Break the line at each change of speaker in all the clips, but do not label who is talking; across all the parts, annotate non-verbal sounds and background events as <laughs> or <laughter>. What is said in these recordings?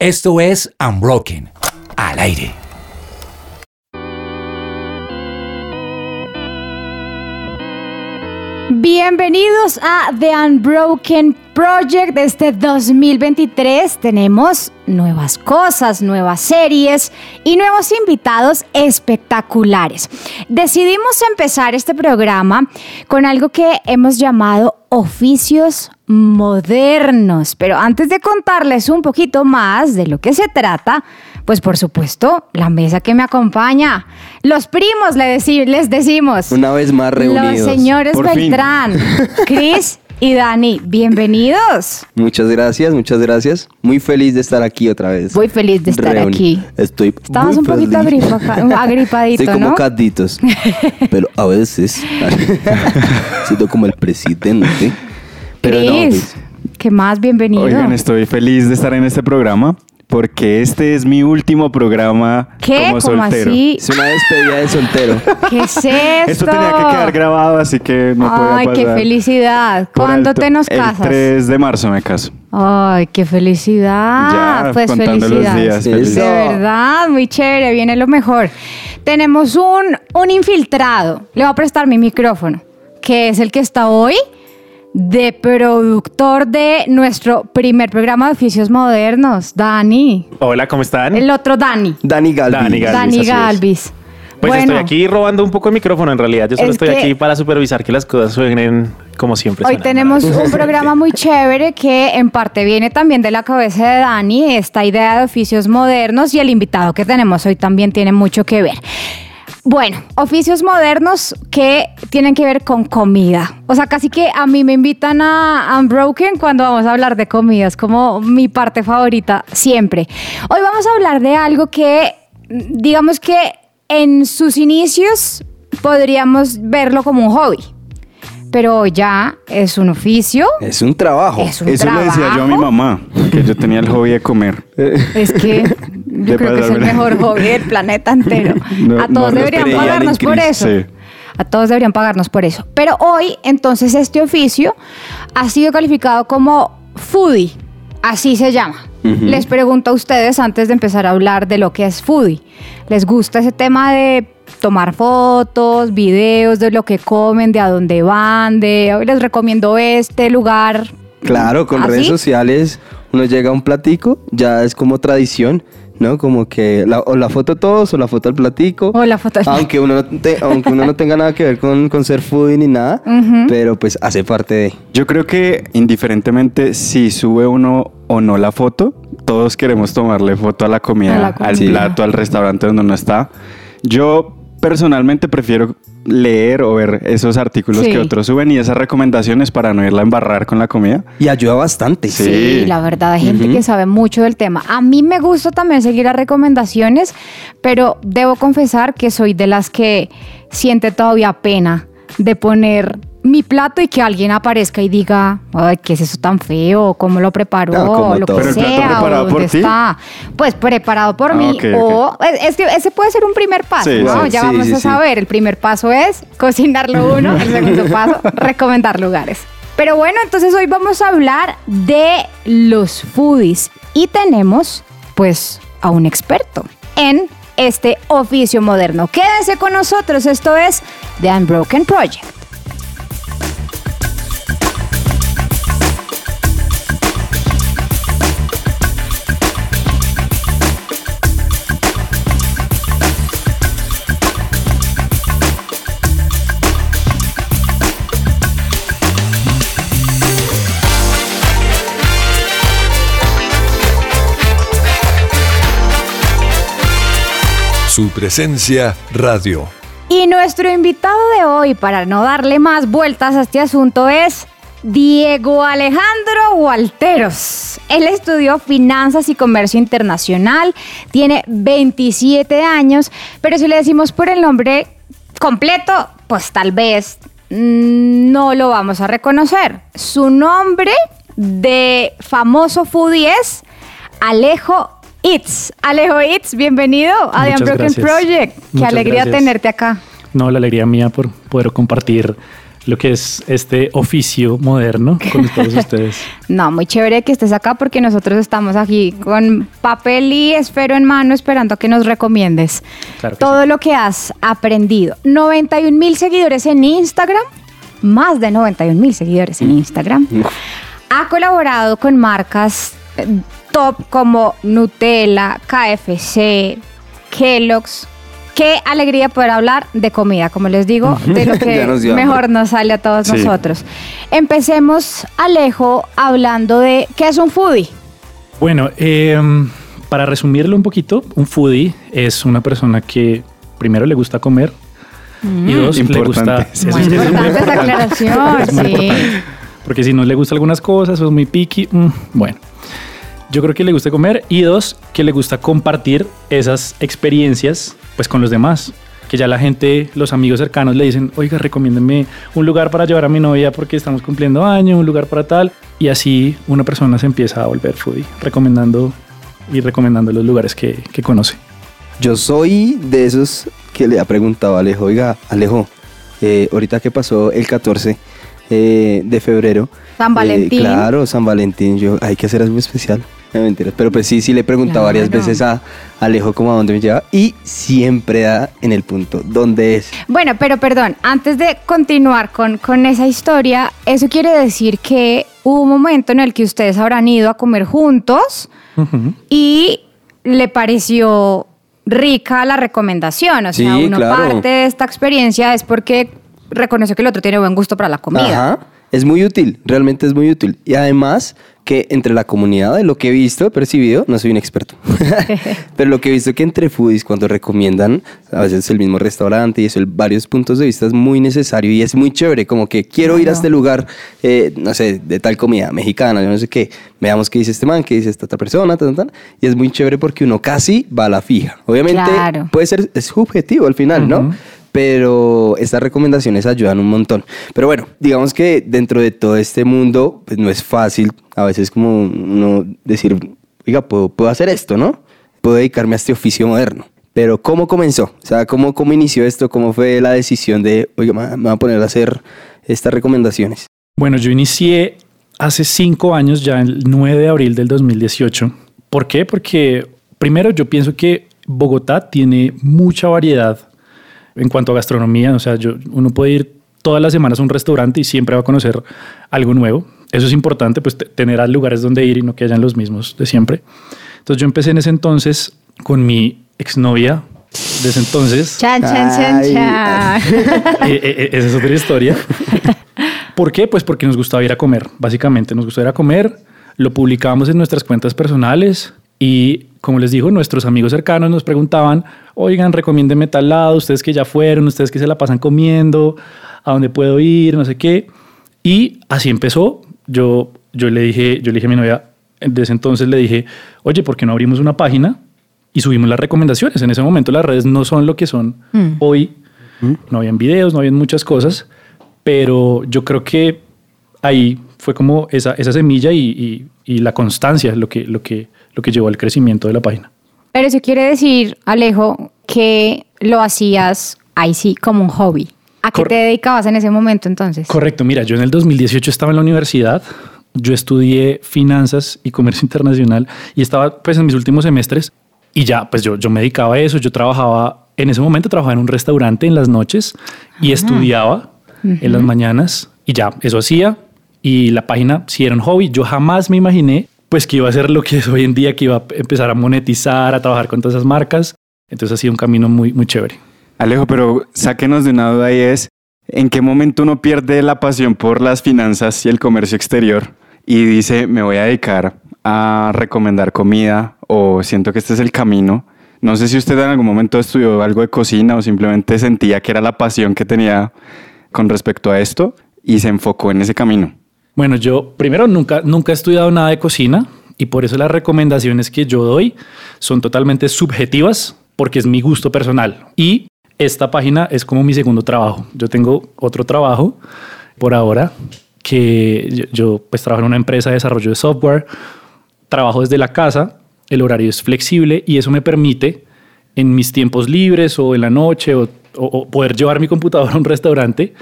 Esto es Unbroken, al aire.
Bienvenidos a The Unbroken Project de este 2023. Tenemos nuevas cosas, nuevas series y nuevos invitados espectaculares. Decidimos empezar este programa con algo que hemos llamado oficios modernos. Pero antes de contarles un poquito más de lo que se trata, pues por supuesto, la mesa que me acompaña. Los primos les decimos.
Una vez más reunidos.
Los señores Beltrán, <laughs> Cris y Dani, bienvenidos.
Muchas gracias, muchas gracias. Muy feliz de estar aquí otra vez.
Muy feliz de estar aquí.
Estoy
Estabas un poquito <laughs> agripadito,
Estoy como caditos. <laughs> pero a veces <laughs> siento como el presidente.
Pero Cris, pues. ¿qué más? Bienvenido.
Oigan, estoy feliz de estar en este programa porque este es mi último programa como soltero.
Así?
Es una despedida de soltero. <laughs>
¿Qué es esto?
Esto tenía que quedar grabado, así que no puedo
Ay, qué felicidad. ¿Cuándo te nos casas?
El 3 de marzo me caso.
Ay, qué felicidad.
Ya,
pues felicidades.
De
verdad, muy chévere, viene lo mejor. Tenemos un, un infiltrado. Le voy a prestar mi micrófono, que es el que está hoy de productor de nuestro primer programa de oficios modernos, Dani.
Hola, ¿cómo están?
El otro Dani.
Dani Galvis.
Dani Galvis.
Pues estoy aquí robando un poco el micrófono en realidad. Yo solo estoy aquí para supervisar que las cosas suenen como siempre.
Hoy tenemos un programa muy chévere que en parte viene también de la cabeza de Dani, esta idea de oficios modernos y el invitado que tenemos hoy también tiene mucho que ver. Bueno, oficios modernos que tienen que ver con comida. O sea, casi que a mí me invitan a Unbroken cuando vamos a hablar de comida. Es como mi parte favorita siempre. Hoy vamos a hablar de algo que, digamos que en sus inicios podríamos verlo como un hobby pero ya es un oficio.
Es un trabajo.
Es un
Eso
trabajo.
le decía yo a mi mamá, que yo tenía el hobby de comer.
Es que <laughs> yo creo que es el mejor hobby del planeta entero. <laughs> a todos deberían pagarnos por eso. A todos deberían pagarnos por eso. Pero hoy, entonces, este oficio ha sido calificado como foodie. Así se llama. Les pregunto a ustedes antes de empezar a hablar de lo que es foodie. ¿Les gusta ese tema de tomar fotos, videos de lo que comen, de a dónde van, de hoy les recomiendo este lugar?
Claro, con redes sociales uno llega a un platico, ya es como tradición. ¿No? Como que la, o la foto todos o la foto al platico.
O la foto
aunque uno no Aunque uno no tenga nada que ver con, con ser foodie ni nada, pero pues hace parte de...
Yo creo que indiferentemente si sube uno o no la foto, todos queremos tomarle foto a la comida, al plato, al restaurante donde uno está. Yo personalmente prefiero leer o ver esos artículos que otros suben y esas recomendaciones para no irla a embarrar con la comida.
Y ayuda bastante.
Sí, la verdad, hay gente que sabe mucho del tema. A mí me gusta también seguir las recomendaciones, pero debo confesar que soy de las que siente todavía pena de poner mi plato y que alguien aparezca y diga, ay, ¿qué es eso tan feo? ¿Cómo lo preparó?
No,
lo
que
sea, o dónde está. Pues preparado por ah, mí. o es que ese puede ser un primer paso, ¿no? ya vamos a saber. El primer paso es cocinarlo uno, el segundo <laughs> paso, recomendar lugares. Pero bueno, entonces hoy vamos a hablar de los foodies y tenemos pues a un experto en este oficio moderno. Quédense con nosotros, esto es The Unbroken Project.
Su presencia radio.
Y nuestro invitado de hoy, para no darle más vueltas a este asunto, es Diego Alejandro Walteros. Él estudió finanzas y comercio internacional, tiene 27 años, pero si le decimos por el nombre completo, pues tal vez no lo vamos a reconocer. Su nombre de famoso foodie es Alejo It's. Alejo It's, bienvenido a The Unbroken Project. Qué alegría tenerte acá.
No, la alegría mía por poder compartir
lo que es este oficio moderno con <laughs> todos ustedes.
No, muy chévere que estés acá porque nosotros estamos aquí con papel y esfero en mano esperando a que nos recomiendes todo lo que has aprendido. 91 mil seguidores en Instagram, más de 91 mil seguidores en Instagram. Ha colaborado con marcas eh, top como Nutella, KFC, Kellogg's, Qué alegría poder hablar de comida, como les digo, de lo <laughs> que mejor nos sale a todos nosotros. Empecemos, Alejo, hablando de qué es un foodie.
Bueno, em, para resumirlo un poquito, un foodie es una persona que primero le gusta comer y dos le gusta. <laughs>
Muy importante esa aclaración, sí.
Porque si no le gustan algunas cosas es muy picky, mm, bueno. Yo creo que le gusta comer y dos, que le gusta compartir esas experiencias pues con los demás. Que ya la gente, los amigos cercanos le dicen, oiga, recomiéndeme un lugar para llevar a mi novia porque estamos cumpliendo año, un lugar para tal. Y así una persona se empieza a volver foodie, recomendando y recomendando los lugares que, que conoce.
Yo soy de esos que le ha preguntado a Alejo, oiga, Alejo, eh, ahorita que pasó el 14 eh, de febrero.
San Valentín.
Eh, claro, San Valentín, yo, hay que hacer algo especial. No, mentiras. Pero pues sí, sí le he preguntado varias veces a Alejo como a dónde me lleva y siempre da en el punto, ¿dónde es?
Bueno, pero perdón, antes de continuar con, con esa historia, eso quiere decir que hubo un momento en el que ustedes habrán ido a comer juntos y le pareció rica la recomendación. O sea, uno parte de esta experiencia es porque reconoce que el otro tiene buen gusto para la comida.
Ajá. Es muy útil, realmente es muy útil. Y además que entre la comunidad de lo que he visto, he percibido, no soy un experto, <laughs> pero lo que he visto que entre foodies cuando recomiendan a veces el mismo restaurante y eso, varios puntos de vista es muy necesario y es muy chévere, como que quiero ir a este lugar, eh, no sé, de tal comida mexicana, yo no sé qué, veamos qué dice este man, qué dice esta otra persona, y es muy chévere porque uno casi va a la fija. Obviamente puede ser, es subjetivo al final, ¿no? Pero estas recomendaciones ayudan un montón. Pero bueno, digamos que dentro de todo este mundo, pues no es fácil a veces como uno decir, oiga, puedo, puedo hacer esto, ¿no? Puedo dedicarme a este oficio moderno. Pero ¿cómo comenzó? O sea, ¿cómo, cómo inició esto? ¿Cómo fue la decisión de, oiga, me voy a poner a hacer estas recomendaciones?
Bueno, yo inicié hace cinco años, ya el 9 de abril del 2018. ¿Por qué? Porque primero yo pienso que Bogotá tiene mucha variedad en cuanto a gastronomía. O sea, yo, uno puede ir todas las semanas a un restaurante y siempre va a conocer algo nuevo. Eso es importante, pues tener lugares donde ir y no que hayan los mismos de siempre. Entonces yo empecé en ese entonces con mi exnovia de ese entonces.
Chan, chan, chan, chan. <laughs>
Eh, eh, eh, esa es otra historia. <laughs> ¿Por qué? Pues porque nos gustaba ir a comer, básicamente. Nos gustaba ir a comer, lo publicábamos en nuestras cuentas personales y como les digo, nuestros amigos cercanos nos preguntaban, oigan, recomiéndeme tal lado, ustedes que ya fueron, ustedes que se la pasan comiendo, a dónde puedo ir, no sé qué. Y así empezó. Yo, yo, le, dije, yo le dije a mi novia, desde entonces le dije, oye, ¿por qué no abrimos una página y subimos las recomendaciones? En ese momento las redes no son lo que son mm. hoy. Mm. No habían videos, no habían muchas cosas, pero yo creo que ahí fue como esa, esa semilla y, y, y la constancia lo que, lo que lo que llevó al crecimiento de la página.
Pero eso quiere decir, Alejo, que lo hacías ahí sí como un hobby. ¿A qué te dedicabas en ese momento entonces?
Correcto, mira, yo en el 2018 estaba en la universidad, yo estudié finanzas y comercio internacional y estaba pues en mis últimos semestres y ya pues yo, yo me dedicaba a eso, yo trabajaba, en ese momento trabajaba en un restaurante en las noches y estudiaba en las mañanas y ya, eso hacía y la página sí era un hobby, yo jamás me imaginé pues que iba a ser lo que es hoy en día, que iba a empezar a monetizar, a trabajar con todas esas marcas. Entonces ha sido un camino muy, muy chévere.
Alejo, pero sáquenos de una duda ahí es, ¿en qué momento uno pierde la pasión por las finanzas y el comercio exterior y dice, me voy a dedicar a recomendar comida o siento que este es el camino? No sé si usted en algún momento estudió algo de cocina o simplemente sentía que era la pasión que tenía con respecto a esto y se enfocó en ese camino.
Bueno, yo primero nunca, nunca he estudiado nada de cocina y por eso las recomendaciones que yo doy son totalmente subjetivas porque es mi gusto personal. Y esta página es como mi segundo trabajo. Yo tengo otro trabajo por ahora que yo, pues trabajo en una empresa de desarrollo de software, trabajo desde la casa, el horario es flexible y eso me permite en mis tiempos libres o en la noche o poder llevar mi computadora a un restaurante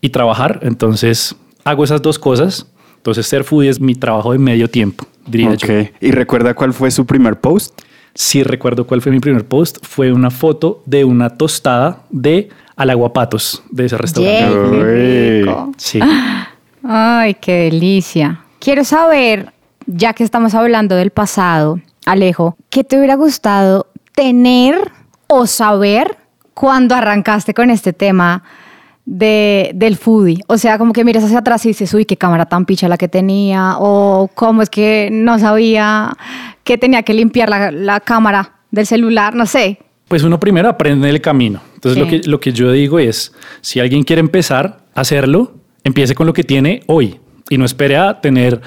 y trabajar. Entonces hago esas dos cosas. Entonces ser foodie es mi trabajo de medio tiempo, diría yo.
¿Y recuerda cuál fue su primer post?
Sí recuerdo cuál fue mi primer post. Fue una foto de una tostada de alaguapatos de ese restaurante.
Sí. Ay, qué delicia. Quiero saber, ya que estamos hablando del pasado, Alejo, ¿qué te hubiera gustado tener o saber cuando arrancaste con este tema de, del foodie? O sea, como que miras hacia atrás y dices, uy, qué cámara tan picha la que tenía, o cómo es que no sabía que tenía que limpiar la, la cámara del celular, no sé.
Pues uno primero aprende el camino. Entonces lo, que, lo que yo digo es, si alguien quiere empezar a hacerlo, empiece con lo que tiene hoy y no espere a tener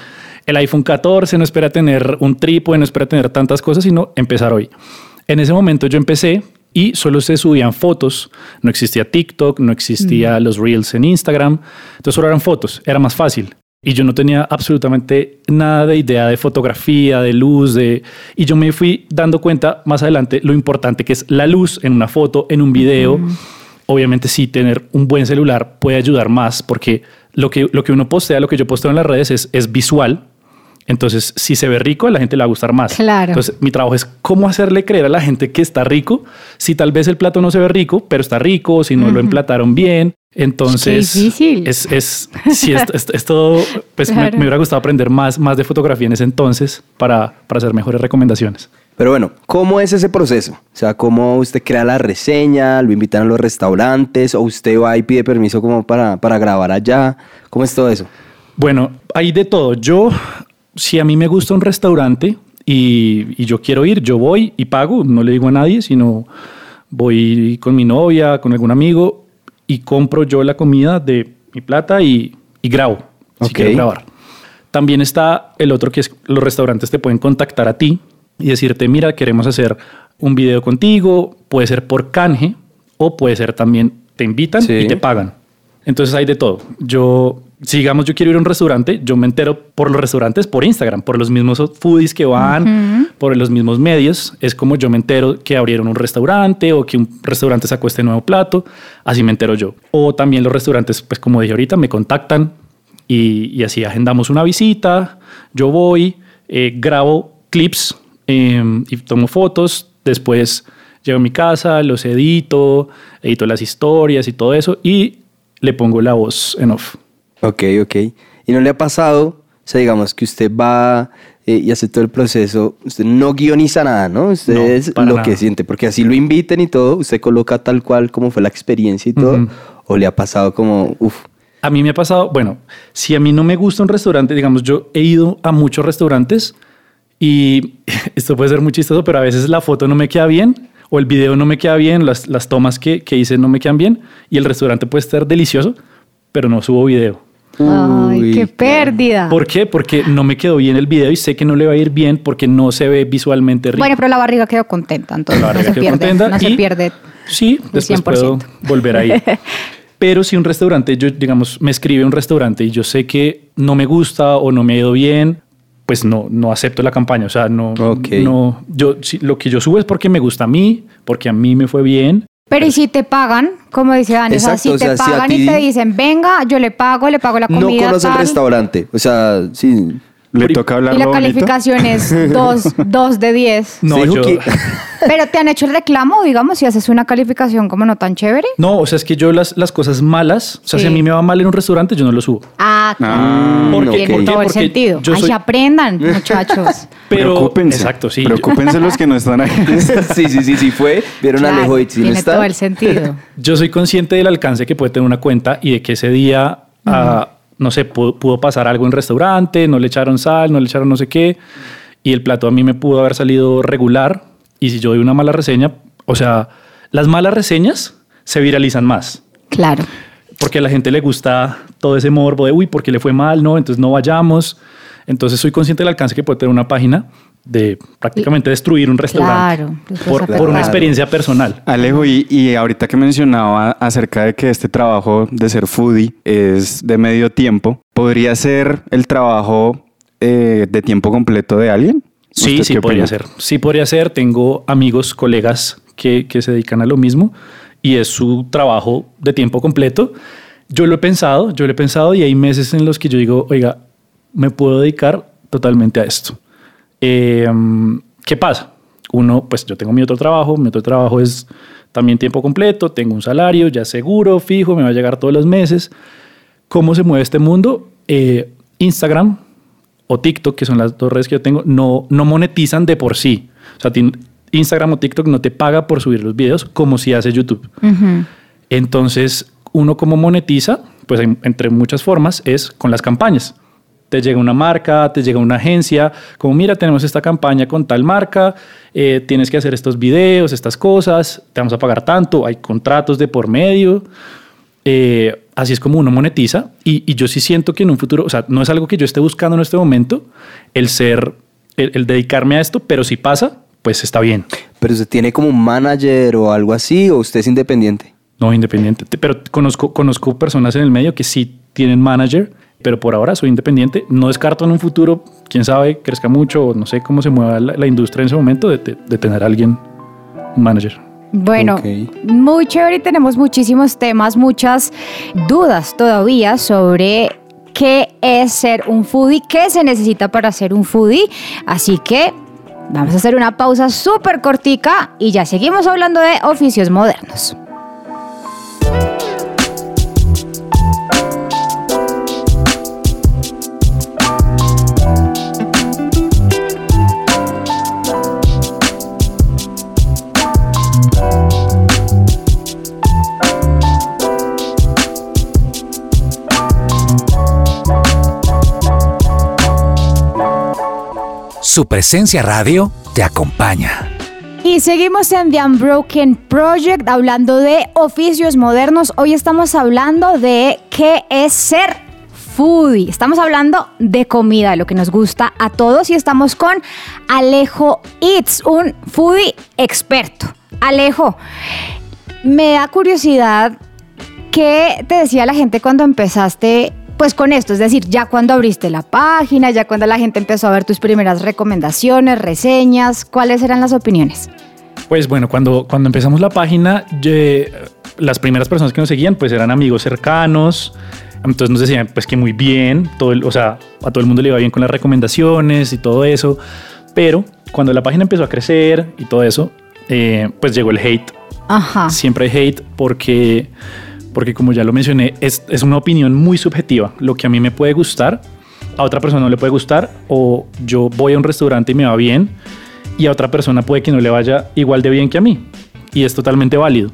el iPhone 14, no espera tener un trípode, no espera tener tantas cosas, sino empezar hoy. En ese momento yo empecé y solo se subían fotos. No existía TikTok, no existía los Reels en Instagram. Entonces solo eran fotos, era más fácil. Y yo no tenía absolutamente nada de idea de fotografía, de luz, de... Y yo me fui dando cuenta más adelante lo importante que es la luz en una foto, en un video. Obviamente sí, tener un buen celular puede ayudar más porque lo que, lo que uno postea, lo que yo posteo en las redes es, es visual, entonces, si se ve rico, a la gente le va a gustar más.
Claro.
Entonces, mi trabajo es cómo hacerle creer a la gente que está rico, si tal vez el plato no se ve rico, pero está rico, si no lo emplataron bien. Entonces,
Qué difícil.
es, es, sí, es, es, todo, pues me, me, hubiera gustado aprender más, más de fotografía en ese entonces para, para hacer mejores recomendaciones.
Pero bueno, ¿cómo es ese proceso? O sea, ¿cómo usted crea la reseña? ¿Lo invitan a los restaurantes? ¿O usted va y pide permiso como para, para grabar allá? ¿Cómo es todo eso?
Bueno, hay de todo. Yo si a mí me gusta un restaurante y, yo quiero ir, yo voy y pago, no le digo a nadie, sino voy con mi novia, con algún amigo y compro yo la comida de mi plata y, grabo, si quiero grabar. También está el otro que es los restaurantes te pueden contactar a ti y decirte, mira, queremos hacer un video contigo, puede ser por canje o puede ser también te invitan y te pagan. Entonces hay de todo. Yo si digamos yo quiero ir a un restaurante, yo me entero por los restaurantes por Instagram, por los mismos foodies que van, por los mismos medios. Es como yo me entero que abrieron un restaurante o que un restaurante sacó este nuevo plato, así me entero yo. O también los restaurantes, pues como dije ahorita, me contactan y, así agendamos una visita, yo voy, eh, grabo clips em, y tomo fotos, después llego a mi casa, los edito, edito las historias y todo eso y le pongo la voz en off.
Ok, ok. ¿Y no le ha pasado, o sea, digamos que usted va eh, y hace todo el proceso, usted no guioniza nada, ¿no? Usted es lo que siente, porque así lo inviten y todo, usted coloca tal cual como fue la experiencia y todo, o le ha pasado como, uff.
A mí me ha pasado, bueno, si a mí no me gusta un restaurante, digamos, yo he ido a muchos restaurantes y <laughs> esto puede ser muy chistoso, pero a veces la foto no me queda bien o el video no me queda bien, las, las tomas que, que hice no me quedan bien y el restaurante puede estar delicioso, pero no subo video.
Ay, qué pérdida.
¿Por qué? Porque no me quedó bien el video y sé que no le va a ir bien porque no se ve visualmente rico.
Bueno, pero la barriga quedó contenta, entonces la barriga no, se pierde, contenta no se pierde.
Sí, después puedo volver ahí. <laughs> pero si un restaurante, yo digamos, me escribe un restaurante y yo sé que no me gusta o no me ha ido bien, pues no, no acepto la campaña. O sea, no, no yo, lo que yo subo es porque me gusta a mí, porque a mí me fue bien
pero ¿y si te pagan? Como dice Dani, o sea, si te pagan y te dicen, venga, yo le pago, le pago la comida.
No conoce el restaurante. O sea, sí.
Le toca hablar
Y la calificación es <laughs> 2 de 10.
No, yo... <laughs>
Pero te han hecho el reclamo, digamos, si haces una calificación como no tan chévere.
No, o sea, es que yo las, las cosas malas, o sea, si a mí me va mal en un restaurante, yo no lo subo.
Ah, claro. Ah, porque, tiene todo el sentido. Ay, se aprendan, <laughs> muchachos.
Pero, Preocúpense. Exacto, sí. Preocúpense los que no están ahí.
sí, sí, sí, sí fue. Vieron a Alejo y
Tiene todo el sentido.
Yo soy consciente del alcance que puede tener una cuenta y de que ese día... Uh no sé, pudo, pasar algo en restaurante, no le echaron sal, no le echaron no sé qué, y el plato a mí me pudo haber salido regular, y si yo doy una mala reseña, o sea, las malas reseñas se viralizan más.
Claro.
Porque a la gente le gusta todo ese morbo de, uy, porque le fue mal, no, entonces no vayamos. Entonces soy consciente del alcance que puede tener una página de prácticamente destruir un restaurante por, por, una experiencia personal.
Alejo, y, y, ahorita que mencionaba acerca de que este trabajo de ser foodie es de medio tiempo, ¿podría ser el trabajo eh, de tiempo completo de alguien?
Sí, sí podría ser. Sí podría ser. Tengo amigos, colegas que, que se dedican a lo mismo y es su trabajo de tiempo completo. Yo lo he pensado, yo lo he pensado y hay meses en los que yo digo, oiga, me puedo dedicar totalmente a esto. Em, ¿Qué pasa? Uno, pues yo tengo mi otro trabajo, mi otro trabajo es también tiempo completo, tengo un salario ya seguro, fijo, me va a llegar todos los meses. ¿Cómo se mueve este mundo? Eh, Instagram o TikTok, que son las dos redes que yo tengo, no, no monetizan de por sí. O sea, Instagram o TikTok no te paga por subir los videos como si hace YouTube. Entonces, uno como monetiza, pues entre muchas formas, es con las campañas. Te llega una marca, te llega una agencia, como mira, tenemos esta campaña con tal marca, eh, tienes que hacer estos videos, estas cosas, te vamos a pagar tanto, hay contratos de por medio. Eh, así es como uno monetiza y, yo sí siento que en un futuro, o sea, no es algo que yo esté buscando en este momento, el ser, el dedicarme a esto, pero si pasa, pues está bien.
¿Pero usted tiene como un manager o algo así o usted es independiente?
No, independiente. Pero conozco, conozco personas en el medio que sí tienen manager, pero por ahora soy independiente. No descarto en un futuro, quién sabe, crezca mucho o no sé cómo se mueva la, industria en ese momento de, tener a alguien, un manager.
Bueno, muy chévere y tenemos muchísimos temas, muchas dudas todavía sobre qué es ser un foodie, qué se necesita para ser un foodie. Así que vamos a hacer una pausa súper cortica y ya seguimos hablando de oficios modernos.
Su presencia radio te acompaña.
Y seguimos en The Unbroken Project hablando de oficios modernos. Hoy estamos hablando de qué es ser foodie. Estamos hablando de comida, lo que nos gusta a todos y estamos con Alejo Eats, un foodie experto. Alejo, me da curiosidad qué te decía la gente cuando empezaste pues con esto, es decir, ya cuando abriste la página, ya cuando la gente empezó a ver tus primeras recomendaciones, reseñas, ¿cuáles eran las opiniones?
Pues bueno, cuando, cuando empezamos la página, las primeras personas que nos seguían pues eran amigos cercanos, entonces nos decían pues que muy bien, todo o sea, a todo el mundo le iba bien con las recomendaciones y todo eso, pero cuando la página empezó a crecer y todo eso, eh, pues llegó el hate. Ajá. Siempre hay hate porque porque como ya lo mencioné, es, es, una opinión muy subjetiva. Lo que a mí me puede gustar, a otra persona no le puede gustar, o yo voy a un restaurante y me va bien, y a otra persona puede que no le vaya igual de bien que a mí. Y es totalmente válido.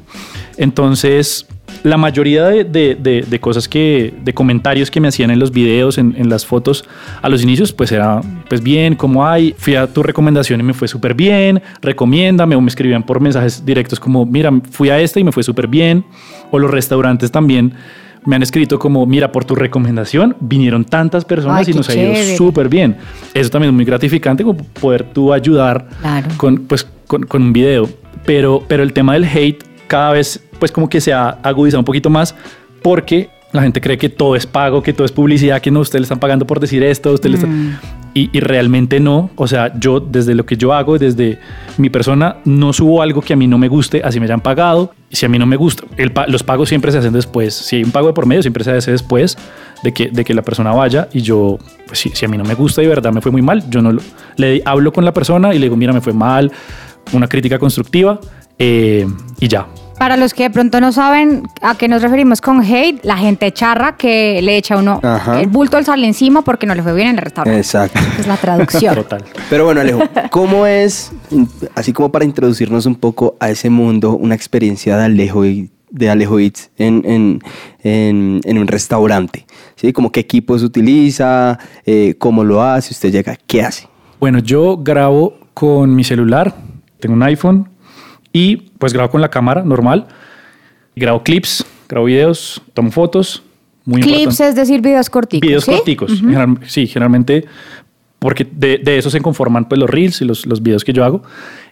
Entonces, la mayoría de, cosas que, de comentarios que me hacían en los videos, en, las fotos a los inicios, pues era, pues bien, como hay, fui a tu recomendación y me fue súper bien, recomiéndame, o me escribían por mensajes directos como, mira, fui a esta y me fue súper bien, o los restaurantes también me han escrito como, mira, por tu recomendación vinieron tantas personas y nos ha ido súper bien. Eso también es muy gratificante, como poder tú ayudar con, pues, con, con un video. Pero, pero el tema del hate cada vez pues como que se ha agudizado un poquito más porque la gente cree que todo es pago, que todo es publicidad, que no, ustedes le están pagando por decir esto, ustedes mm. y, realmente no. O sea, yo desde lo que yo hago, desde mi persona, no subo algo que a mí no me guste, así me hayan pagado. Y si a mí no me gusta, los pagos siempre se hacen después. Si hay un pago de por medio, siempre se hace después de que, de que la persona vaya. Y yo, pues si, si a mí no me gusta y de verdad me fue muy mal, yo no le hablo con la persona y le digo, mira, me fue mal, una crítica constructiva eh, y ya.
Para los que de pronto no saben a qué nos referimos con hate, la gente charra que le echa uno el bulto al sal encima porque no le fue bien en el restaurante.
Exacto.
Es la traducción.
Total. Pero bueno, Alejo, ¿cómo es, así como para introducirnos un poco a ese mundo, una experiencia de Alejo y de Alejo Eats en, un restaurante? ¿Sí? Como qué equipos utiliza, eh, cómo lo hace, usted llega, ¿qué hace?
Bueno, yo grabo con mi celular, tengo un iPhone, y pues grabo con la cámara normal, grabo clips, grabo videos, tomo fotos.
Muy clips es decir, videos corticos.
Videos corticos, sí, generalmente porque de, de, eso se conforman pues los reels y los, los videos que yo hago.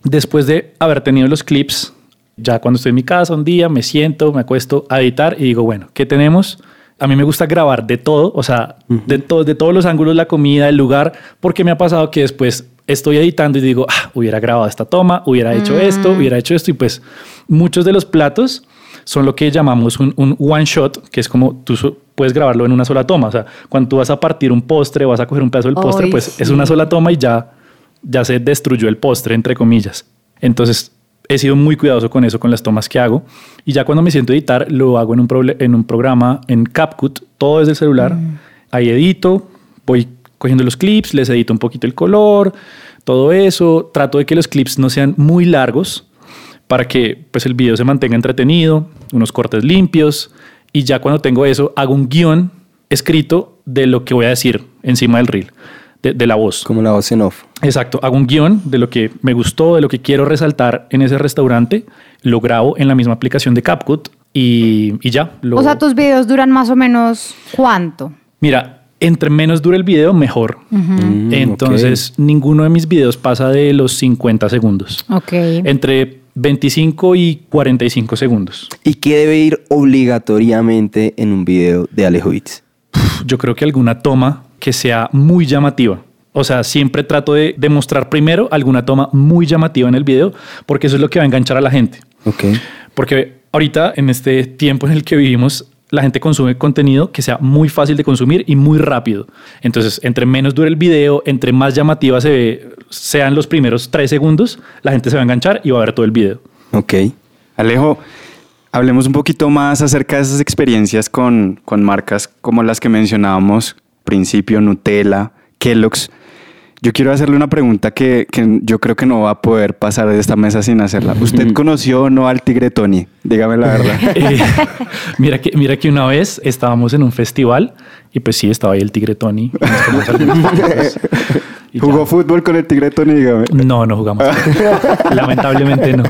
Después de haber tenido los clips, ya cuando estoy en mi casa un día, me siento, me acuesto a editar y digo, bueno, ¿qué tenemos? A mí me gusta grabar de todo, o sea, de, todo de todos los ángulos, la comida, el lugar, porque me ha pasado que después estoy editando y digo, ah, hubiera grabado esta toma, hubiera hecho esto, mm. hubiera hecho esto, y pues muchos de los platos son lo que llamamos un, un one shot, que es como tú puedes grabarlo en una sola toma. O sea, cuando tú vas a partir un postre o vas a coger un pedazo del postre, pues es una sola toma y ya, ya se destruyó el postre, entre comillas. Entonces, he sido muy cuidadoso con eso, con las tomas que hago. Y ya cuando me siento a editar, lo hago en un, en un programa, en CapCut, todo desde el celular. Mm. Ahí edito, voy cogiendo los clips, les edito un poquito el color, todo eso. Trato de que los clips no sean muy largos para que pues, el video se mantenga entretenido, unos cortes limpios. Y ya cuando tengo eso, hago un guion escrito de lo que voy a decir encima del reel de, la voz.
Como la voz en off.
Exacto. Hago un guion de lo que me gustó, de lo que quiero resaltar en ese restaurante. Lo grabo en la misma aplicación de CapCut y, y ya.
O sea, tus videos duran más o menos cuánto?
Mira, entre menos dura el video, mejor. Mm, Entonces, ninguno de mis videos pasa de los 50 segundos.
Ok.
Entre 25 y 45 segundos.
¿Y qué debe ir obligatoriamente en un video de Alejo
Yo creo que alguna toma que sea muy llamativa. O sea, siempre trato de demostrar primero alguna toma muy llamativa en el video, porque eso es lo que va a enganchar a la gente.
Ok.
Porque ahorita, en este tiempo en el que vivimos, la gente consume contenido que sea muy fácil de consumir y muy rápido. Entonces, entre menos dure el video, entre más llamativa se ve, sean los primeros tres segundos, la gente se va a enganchar y va a ver todo el video.
Ok.
Alejo, hablemos un poquito más acerca de esas experiencias con, con marcas como las que mencionábamos principio, Nutella, Kellogg's. Yo quiero hacerle una pregunta que, yo creo que no va a poder pasar de esta mesa sin hacerla. <laughs> ¿Usted conoció o no al Tigre Tony? Dígame la verdad. <laughs>
Eh, mira, que, mira que una vez estábamos en un festival y pues sí, estaba ahí el Tigre Tony. <laughs>
¿Jugó fútbol con el Tigre Tony? Dígame.
No, no jugamos. <laughs> Lamentablemente no.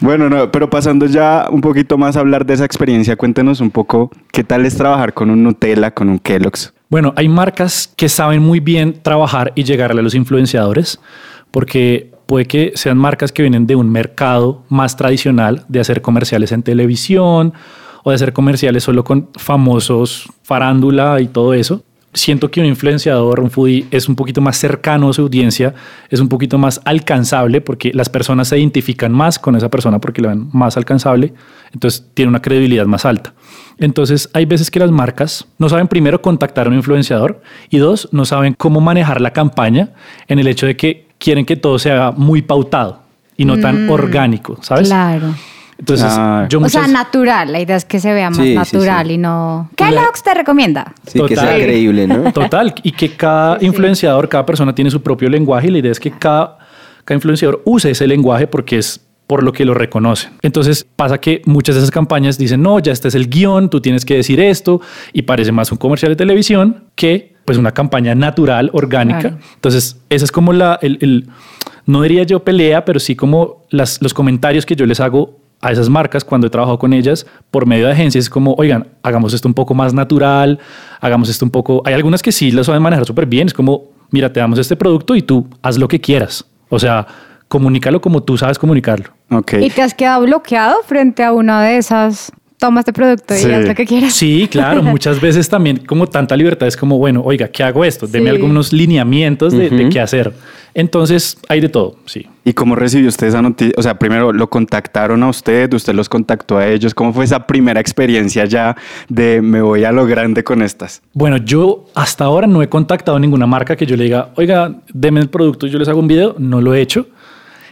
Bueno, no, pero pasando ya un poquito más a hablar de esa experiencia, cuéntenos un poco qué tal es trabajar con un Nutella, con un Kellogg's.
Bueno, hay marcas que saben muy bien trabajar y llegarle a los influenciadores, porque puede que sean marcas que vienen de un mercado más tradicional de hacer comerciales en televisión o de hacer comerciales solo con famosos farándula y todo eso siento que un influenciador, un foodie, es un poquito más cercano a su audiencia, es un poquito más alcanzable porque las personas se identifican más con esa persona porque la ven más alcanzable, entonces tiene una credibilidad más alta. Entonces hay veces que las marcas no saben primero contactar a un influenciador y dos, no saben cómo manejar la campaña en el hecho de que quieren que todo sea muy pautado y no tan mm, orgánico, ¿sabes?
Claro.
Entonces,
ah. yo O sea, natural. La idea es que se vea más natural y no. ¿Qué Lux te recomienda?
Sí, que sea creíble, ¿no? <laughs>
Total. Y que cada influenciador, cada persona tiene su propio lenguaje y la idea es que cada, cada influenciador use ese lenguaje porque es por lo que lo reconocen. Entonces pasa que muchas de esas campañas dicen, no, ya este es el guion, tú tienes que decir esto, y parece más un comercial de televisión que pues una campaña natural, orgánica. Entonces, esa es como la, el, el, no diría yo pelea, pero sí como las, los comentarios que yo les hago a esas marcas cuando he trabajado con ellas por medio de agencias como, oigan, hagamos esto un poco más natural, hagamos esto un poco... Hay algunas que sí las saben manejar súper bien, es como, mira, te damos este producto y tú haz lo que quieras. O sea, comunícalo como tú sabes comunicarlo.
Okay. ¿Y te has quedado bloqueado frente a una de esas toma este producto y haz lo que quieras.
Sí, claro, <laughs> muchas veces también como tanta libertad es como, bueno, oiga, ¿qué hago esto? Deme algunos lineamientos de, de, qué hacer. Entonces, hay de todo, sí.
¿Y cómo recibió usted esa noticia? O sea, primero, ¿lo contactaron a usted? ¿Usted los contactó a ellos? ¿Cómo fue esa primera experiencia ya de me voy a lo grande con estas?
Bueno, yo hasta ahora no he contactado a ninguna marca que yo le diga, oiga, deme el producto y yo les hago un video. No lo he hecho.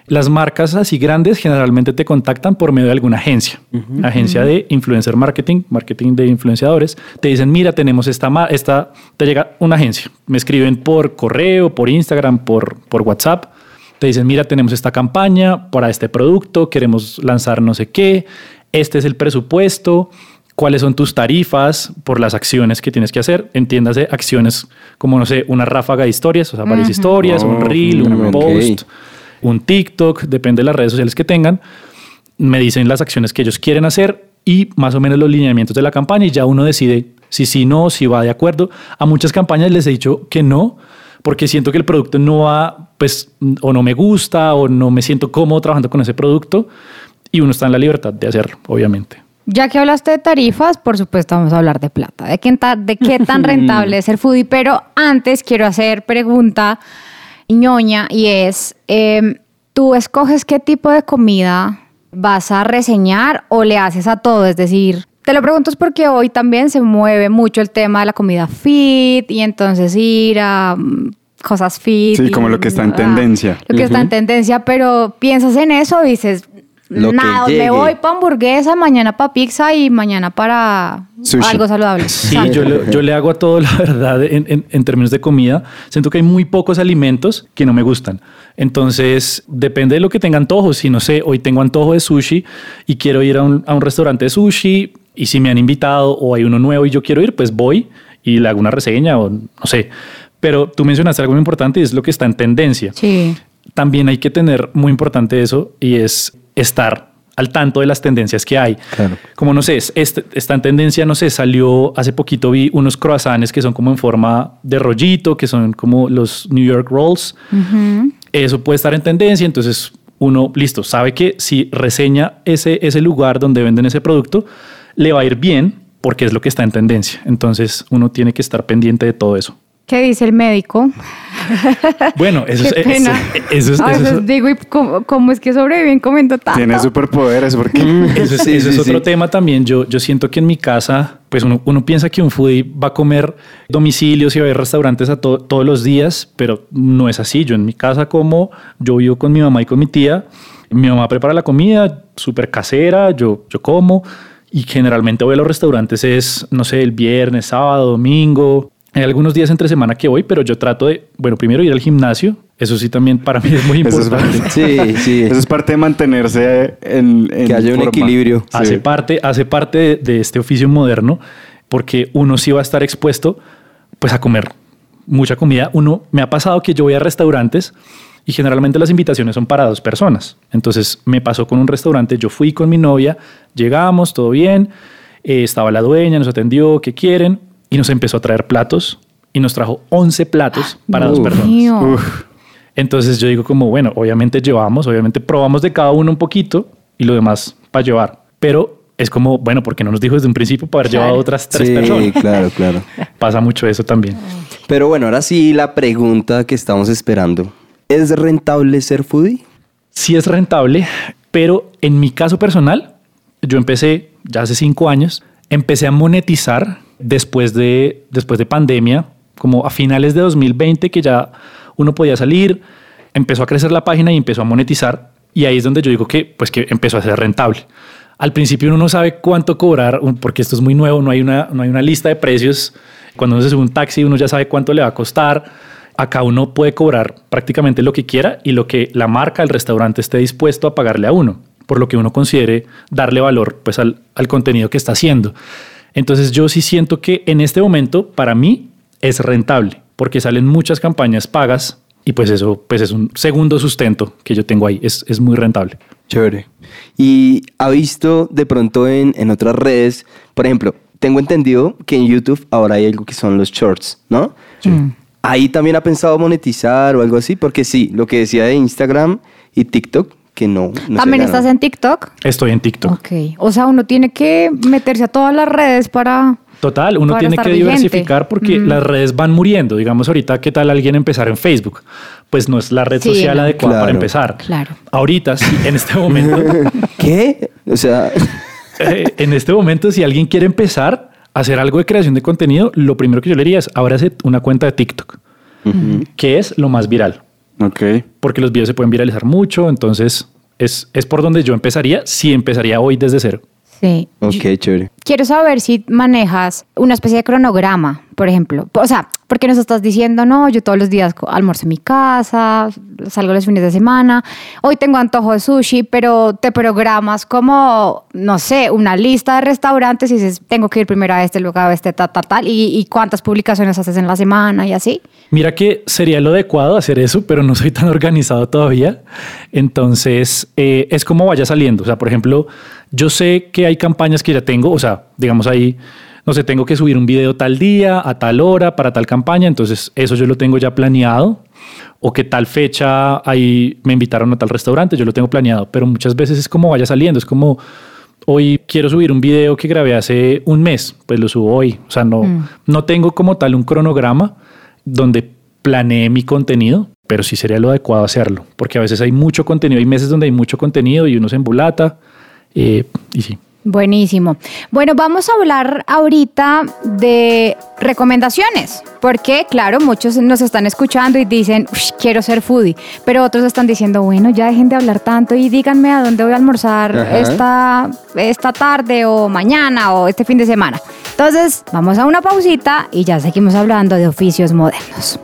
Las marcas así grandes generalmente te contactan por medio de alguna agencia, agencia de influencer marketing, marketing de influenciadores. Te dicen, mira, tenemos esta, esta, te llega una agencia. Me escriben por correo, por Instagram, por, por WhatsApp. Te dicen, mira, tenemos esta campaña para este producto, queremos lanzar no sé qué, este es el presupuesto, cuáles son tus tarifas por las acciones que tienes que hacer. Entiéndase acciones como, no sé, una ráfaga de historias, o sea, varias historias, un reel, un post un TikTok, depende de las redes sociales que tengan, me dicen las acciones que ellos quieren hacer y más o menos los lineamientos de la campaña y ya uno decide si sí, no, si va de acuerdo. A muchas campañas les he dicho que no, porque siento que el producto no va, pues, o no me gusta o no me siento cómodo trabajando con ese producto y uno está en la libertad de hacerlo, obviamente.
Ya que hablaste de tarifas, por supuesto vamos a hablar de plata, de qué, de qué tan <laughs> rentable es el foodie, pero antes quiero hacer pregunta ñoña y es, em, tú escoges qué tipo de comida vas a reseñar o le haces a todo, es decir, te lo pregunto es porque hoy también se mueve mucho el tema de la comida fit y entonces ir a mm, cosas fit.
Sí, como lo que está en tendencia.
Lo que está en tendencia, pero piensas en eso y dices, Nada, me voy para hamburguesa, mañana para pizza y mañana para algo saludable.
Sí, yo le, yo le, hago a todo, <laughs> la verdad, en, en, términos de comida. Siento que hay muy pocos alimentos que no me gustan. Entonces, depende de lo que tenga antojo. Si no sé, hoy tengo antojo de sushi y quiero ir a un, a un restaurante de sushi y si me han invitado o hay uno nuevo y yo quiero ir, pues voy y le hago una reseña o no sé. Pero tú mencionaste algo muy importante y es lo que está en tendencia.
Sí.
También hay que tener muy importante eso y es estar al tanto de las tendencias que hay. Como no sé, este, esta en tendencia, no sé, salió hace poquito vi unos croissants que son como en forma de rollito, que son como los New York Rolls. Eso puede estar en tendencia, entonces uno, listo, sabe que si reseña ese, ese lugar donde venden ese producto, le va a ir bien porque es lo que está en tendencia. Entonces uno tiene que estar pendiente de todo eso.
¿Qué dice el médico? <laughs>
Bueno, eso es,
eso, es, eso digo, ¿y cómo, es que sobreviven comiendo tanto?
Tiene superpoderes, porque
eso es, eso es otro tema también. Yo, yo siento que en mi casa, pues uno, uno piensa que un foodie va a comer domicilios y va a ir restaurantes a todos los días, pero no es así. Yo en mi casa como, yo vivo con mi mamá y con mi tía. Mi mamá prepara la comida súper casera, yo, yo como. Y generalmente voy a los restaurantes es, no sé, el viernes, sábado, domingo, hay algunos días entre semana que voy, pero yo trato de, bueno, primero ir al gimnasio. Eso sí también para mí es muy importante.
sí, sí. <laughs>
Eso es parte de mantenerse en,
que haya un equilibrio.
Hace parte, hace parte de, este oficio moderno, porque uno sí va a estar expuesto, pues, a comer mucha comida. Uno me ha pasado que yo voy a restaurantes y generalmente las invitaciones son para dos personas. Entonces me pasó con un restaurante, yo fui con mi novia, llegamos, todo bien, eh, estaba la dueña, nos atendió, ¿qué quieren? Y nos empezó a traer platos y nos trajo 11 platos para dos personas. Entonces yo digo como, bueno, obviamente llevamos, obviamente probamos de cada uno un poquito y lo demás para llevar. Pero es como, bueno, porque no nos dijo desde un principio para haber llevado otras tres personas.
Sí, claro, claro. <laughs>
Pasa mucho eso también.
Pero bueno, ahora sí la pregunta que estamos esperando. ¿Es rentable ser foodie?
Sí es rentable, pero en mi caso personal, yo empecé ya hace cinco años, empecé a monetizar después de, después de pandemia, como a finales de 2020 que ya uno podía salir, empezó a crecer la página y empezó a monetizar y ahí es donde yo digo que pues que empezó a ser rentable. Al principio uno no sabe cuánto cobrar porque esto es muy nuevo, no hay una, no hay una lista de precios. Cuando uno se sube un taxi uno ya sabe cuánto le va a costar. Acá uno puede cobrar prácticamente lo que quiera y lo que la marca, el restaurante esté dispuesto a pagarle a uno, por lo que uno considere darle valor pues al, al contenido que está haciendo. Entonces yo sí siento que en este momento para mí es rentable porque salen muchas campañas pagas y pues eso pues es un segundo sustento que yo tengo ahí. Es, es muy rentable.
Chévere. ¿Y ha visto de pronto en, en otras redes, por ejemplo, tengo entendido que en YouTube ahora hay algo que son los shorts, ¿no? Sí. Mm. Ahí también ha pensado monetizar o algo así, porque sí, lo que decía de Instagram y TikTok, que no.
¿También estás en TikTok?
Estoy en TikTok.
Ok. O sea, uno tiene que meterse a todas las redes para.
Total, uno tiene que diversificar porque las redes van muriendo. Digamos, ahorita, ¿qué tal alguien empezar en Facebook? Pues no es la red social adecuada para empezar.
Claro.
Ahorita, sí, en este <laughs> momento.
¿Qué? O sea.
Eh, en este momento, si alguien quiere empezar a hacer algo de creación de contenido, lo primero que yo le diría es ábrase una cuenta de TikTok, que es lo más viral.
Ok.
Porque los videos se pueden viralizar mucho, entonces es, es por donde yo empezaría, si empezaría hoy desde cero.
Sí.
Ok, chévere.
Quiero saber si manejas una especie de cronograma, por ejemplo. O sea, porque nos estás diciendo, no, yo todos los días almuerzo en mi casa, salgo los fines de semana, hoy tengo antojo de sushi, pero te programas como, no sé, una lista de restaurantes y dices, tengo que ir primero a este lugar, a este, tal, tal, tal, y, cuántas publicaciones haces en la semana y así.
Mira que sería lo adecuado hacer eso, pero no soy tan organizado todavía. Entonces, eh, es como vaya saliendo. O sea, por ejemplo, yo sé que hay campañas que ya tengo, o sea, digamos ahí no sé, tengo que subir un video tal día, a tal hora, para tal campaña, entonces eso yo lo tengo ya planeado. O que tal fecha ahí me invitaron a tal restaurante, yo lo tengo planeado, pero muchas veces es como vaya saliendo, es como hoy quiero subir un video que grabé hace un mes, pues lo subo hoy. O sea, no, mm. no tengo como tal un cronograma donde planeé mi contenido, pero sí sería lo adecuado hacerlo, porque a veces hay mucho contenido, hay meses donde hay mucho contenido y uno se embulata, eh, y sí.
Buenísimo. Bueno, vamos a hablar ahorita de recomendaciones, porque claro, muchos nos están escuchando y dicen, quiero ser foodie, pero otros están diciendo, bueno, ya dejen de hablar tanto y díganme a dónde voy a almorzar esta, esta tarde o mañana o este fin de semana. Entonces, vamos a una pausita y ya seguimos hablando de oficios modernos.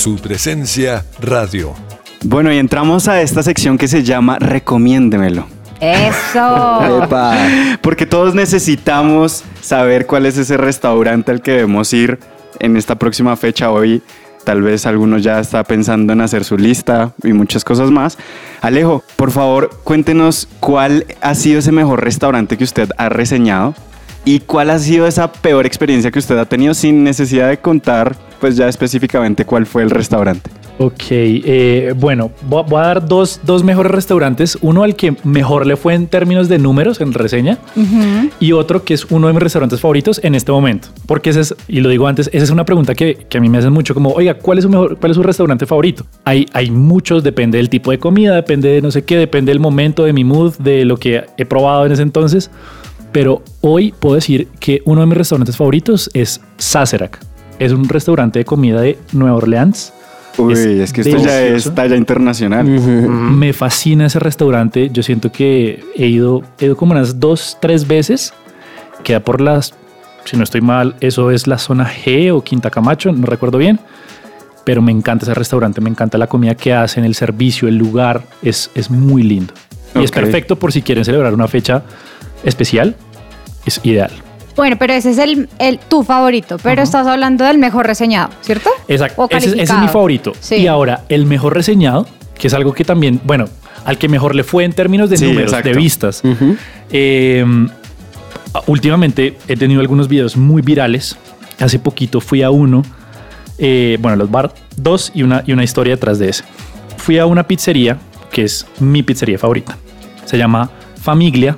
Su presencia radio.
Bueno, y entramos a esta sección que se llama Recomiéndemelo.
Eso. <laughs>
Porque todos necesitamos saber cuál es ese restaurante al que debemos ir en esta próxima fecha hoy. Tal vez algunos ya está pensando en hacer su lista y muchas cosas más. Alejo, por favor, cuéntenos cuál ha sido ese mejor restaurante que usted ha reseñado y cuál ha sido esa peor experiencia que usted ha tenido sin necesidad de contar pues ya específicamente cuál fue el restaurante.
Ok, eh, bueno, voy a, dar dos, dos, mejores restaurantes. Uno al que mejor le fue en términos de números en reseña y otro que es uno de mis restaurantes favoritos en este momento. Porque ese es, y lo digo antes, esa es una pregunta que, que a mí me hacen mucho como, oiga, ¿cuál es su, mejor, cuál es su restaurante favorito? Hay, hay muchos, depende del tipo de comida, depende de no sé qué, depende del momento, de mi mood, de lo que he probado en ese entonces. Pero hoy puedo decir que uno de mis restaurantes favoritos es Sacerac es un restaurante de comida de Nueva Orleans.
Uy, es, que esto ya es talla internacional.
Me fascina ese restaurante. Yo siento que he ido, he ido como unas dos, tres veces. Queda por las, si no estoy mal, eso es la zona G o Quinta Camacho, no recuerdo bien. Pero me encanta ese restaurante, me encanta la comida que hacen, el servicio, el lugar. Es, es muy lindo. Y es perfecto por si quieren celebrar una fecha especial. Es ideal.
Bueno, pero ese es el, el tu favorito, pero estás hablando del mejor reseñado, ¿cierto?
Exacto. Ese, es mi favorito. Y ahora, el mejor reseñado, que es algo que también, bueno, al que mejor le fue en términos de números, de vistas. Eh, últimamente he tenido algunos videos muy virales. Hace poquito fui a uno, eh, bueno, los bar dos y una, y una historia detrás de ese. Fui a una pizzería que es mi pizzería favorita. Se llama Famiglia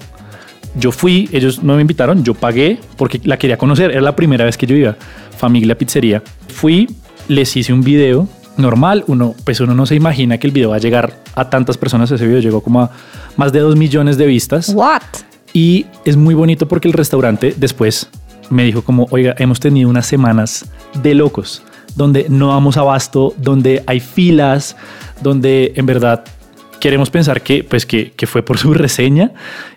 yo fui, ellos no me invitaron, yo pagué porque la quería conocer, era la primera vez que yo iba, familia pizzería. Fui, les hice un video normal, uno, pues uno no se imagina que el video va a llegar a tantas personas, ese video llegó como a más de dos millones de vistas.
What?
Y es muy bonito porque el restaurante después me dijo como, oiga, hemos tenido unas semanas de locos, donde no damos abasto, donde hay filas, donde en verdad queremos pensar que, pues que, que, fue por su <laughs> reseña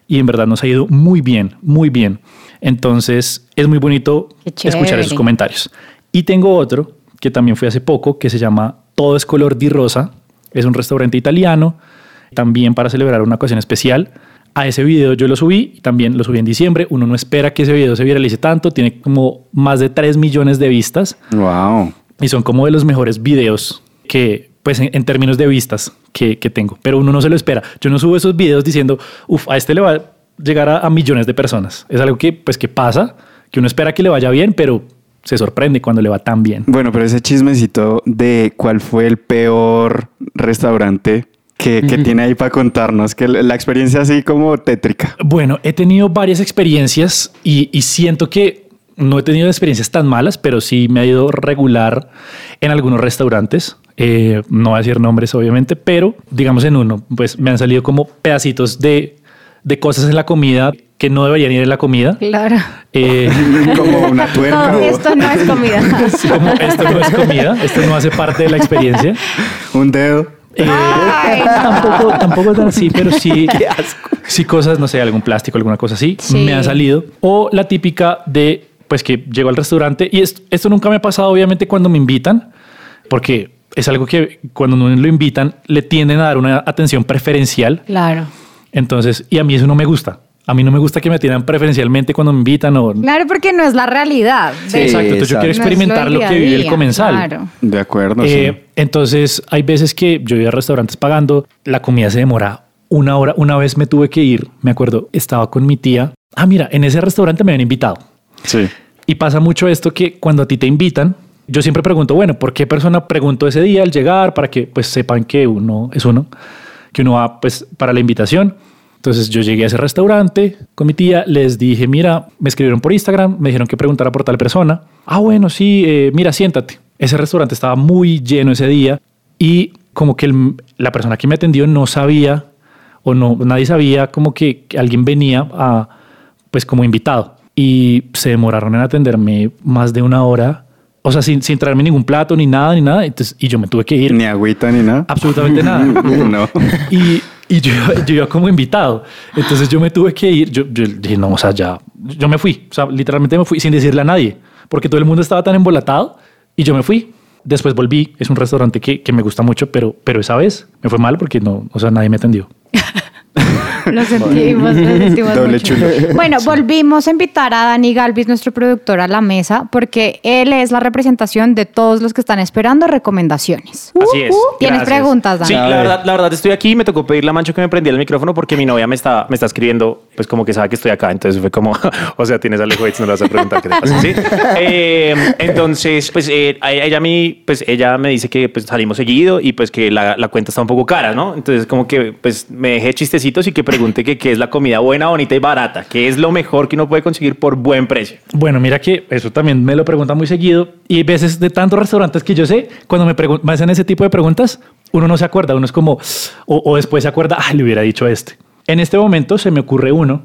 y en verdad nos ha ido muy bien, muy bien. Entonces es muy bonito escuchar esos comentarios. Y tengo otro que también fui hace poco que se llama Todo es color di rosa. Es un restaurante italiano, también para celebrar una ocasión especial. A ese video yo lo subí, también lo subí en diciembre. Uno no espera que ese video se viralice tanto, tiene como más de 3 millones de vistas.
Wow.
Y son como de los mejores videos que pues en, términos de vistas que, tengo, pero uno no se lo espera. Yo no subo esos videos diciendo, uff, a este le va a llegar a, millones de personas. Es algo que, pues, que pasa, que uno espera que le vaya bien, pero se sorprende cuando le va tan bien.
Bueno, pero ese chismecito de cuál fue el peor restaurante que, tiene ahí para contarnos, que la experiencia así como tétrica.
Bueno, he tenido varias experiencias y, y siento que no he tenido experiencias tan malas, pero sí me ha ido regular en algunos restaurantes. Eh, no voy a decir nombres, obviamente, pero digamos en uno, pues me han salido como pedacitos de, de cosas en la comida que no deberían ir en la comida.
Claro.
Eh, <laughs> como una <laughs> tuerca.
No, esto no es <laughs> comida.
esto no es comida, esto no hace parte de la experiencia.
Un dedo.
Eh, tampoco, tampoco tan así, pero sí, sí cosas, no sé, algún plástico, alguna cosa así, me ha salido. O la típica de, pues que llego al restaurante y esto, esto nunca me ha pasado, obviamente, cuando me invitan, porque es algo que cuando uno lo invitan le tienden a dar una atención preferencial.
Claro.
Entonces, y a mí eso no me gusta. A mí no me gusta que me atiendan preferencialmente cuando me invitan o...
Claro, porque no es la realidad.
Sí, exacto. Entonces yo quiero experimentar lo, que vive el comensal. Claro.
De acuerdo,
eh, Entonces hay veces que yo voy a restaurantes pagando, la comida se demora una hora. Una vez me tuve que ir, me acuerdo, estaba con mi tía. Ah, mira, en ese restaurante me habían invitado.
Sí.
Y pasa mucho esto que cuando a ti te invitan, yo siempre pregunto, bueno, ¿por qué persona pregunto ese día al llegar para que pues sepan que uno es uno, que uno va pues para la invitación? Entonces yo llegué a ese restaurante con mi tía, les dije, mira, me escribieron por Instagram, me dijeron que preguntara por tal persona. Ah, bueno, sí, eh, mira, siéntate. Ese restaurante estaba muy lleno ese día y como que la persona que me atendió no sabía o no, nadie sabía como que, alguien venía a, pues como invitado y se demoraron en atenderme más de una hora. O sea, sin, sin traerme ningún plato, ni nada, ni nada. Entonces, y yo me tuve que ir.
Ni agüita, ni nada.
Absolutamente nada. <laughs>
no.
Y, y yo, yo iba como invitado. Entonces yo me tuve que ir. Yo, yo, dije, no, o sea, ya. Yo me fui. O sea, literalmente me fui sin decirle a nadie. Porque todo el mundo estaba tan embolatado. Y yo me fui. Después volví. Es un restaurante que, que me gusta mucho, pero, pero esa vez me fue mal porque no, o sea, nadie me atendió. <laughs> <laughs>
Lo sentimos, lo sentimos mucho. Bueno, volvimos a invitar a Dani Galvis, nuestro productor, a la mesa, porque él es la representación de todos los que están esperando recomendaciones.
Así es.
¿Tienes preguntas, Dani?
Sí, la verdad, la verdad estoy aquí. Me tocó pedirle a Mancho que me prendiera el micrófono porque mi novia me está, me está escribiendo, pues como que sabe que estoy acá. Entonces fue como, <laughs> o sea, tienes Alejo no le vas a preguntar qué te pasa. ¿sí? <laughs> Eh, entonces, pues eh, ella, a mí, pues ella me dice que pues, salimos seguido y pues que la, la, cuenta está un poco cara, ¿no? Entonces, como que pues me dejé chistecitos y que pregunte que qué es la comida buena, bonita y barata, qué es lo mejor que uno puede conseguir por buen precio.
Bueno, mira que eso también me lo preguntan muy seguido y veces de tantos restaurantes que yo sé, cuando me, me hacen ese tipo de preguntas, uno no se acuerda, uno es como, o, después se acuerda, ah, le hubiera dicho este. En este momento se me ocurre uno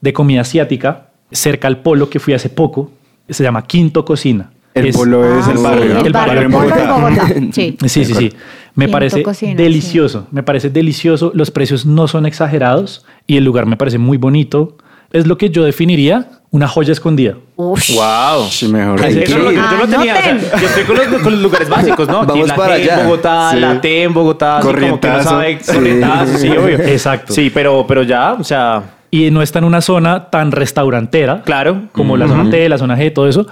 de comida asiática cerca al polo que fui hace poco, se llama Quinto Cocina.
El polo es el barrio,
el barrio, en Bogotá. <laughs> Sí,
sí, sí. Me parece delicioso, me parece delicioso. Los precios no son exagerados y el lugar me parece muy bonito. Es lo que yo definiría una joya escondida.
Uf. Wow.
Sí, mejor.
yo, no, yo tenía. O sea, yo estoy con los, con los, lugares básicos, ¿no?
Vamos
la
para allá.
En Bogotá, sí. la T en Bogotá.
Corrientazo.
Como que no sabe, sí. sí, obvio.
Exacto.
Sí, pero, pero ya, o sea...
Y no está en una zona tan restaurantera.
Claro.
Como la zona T, la zona G, todo eso.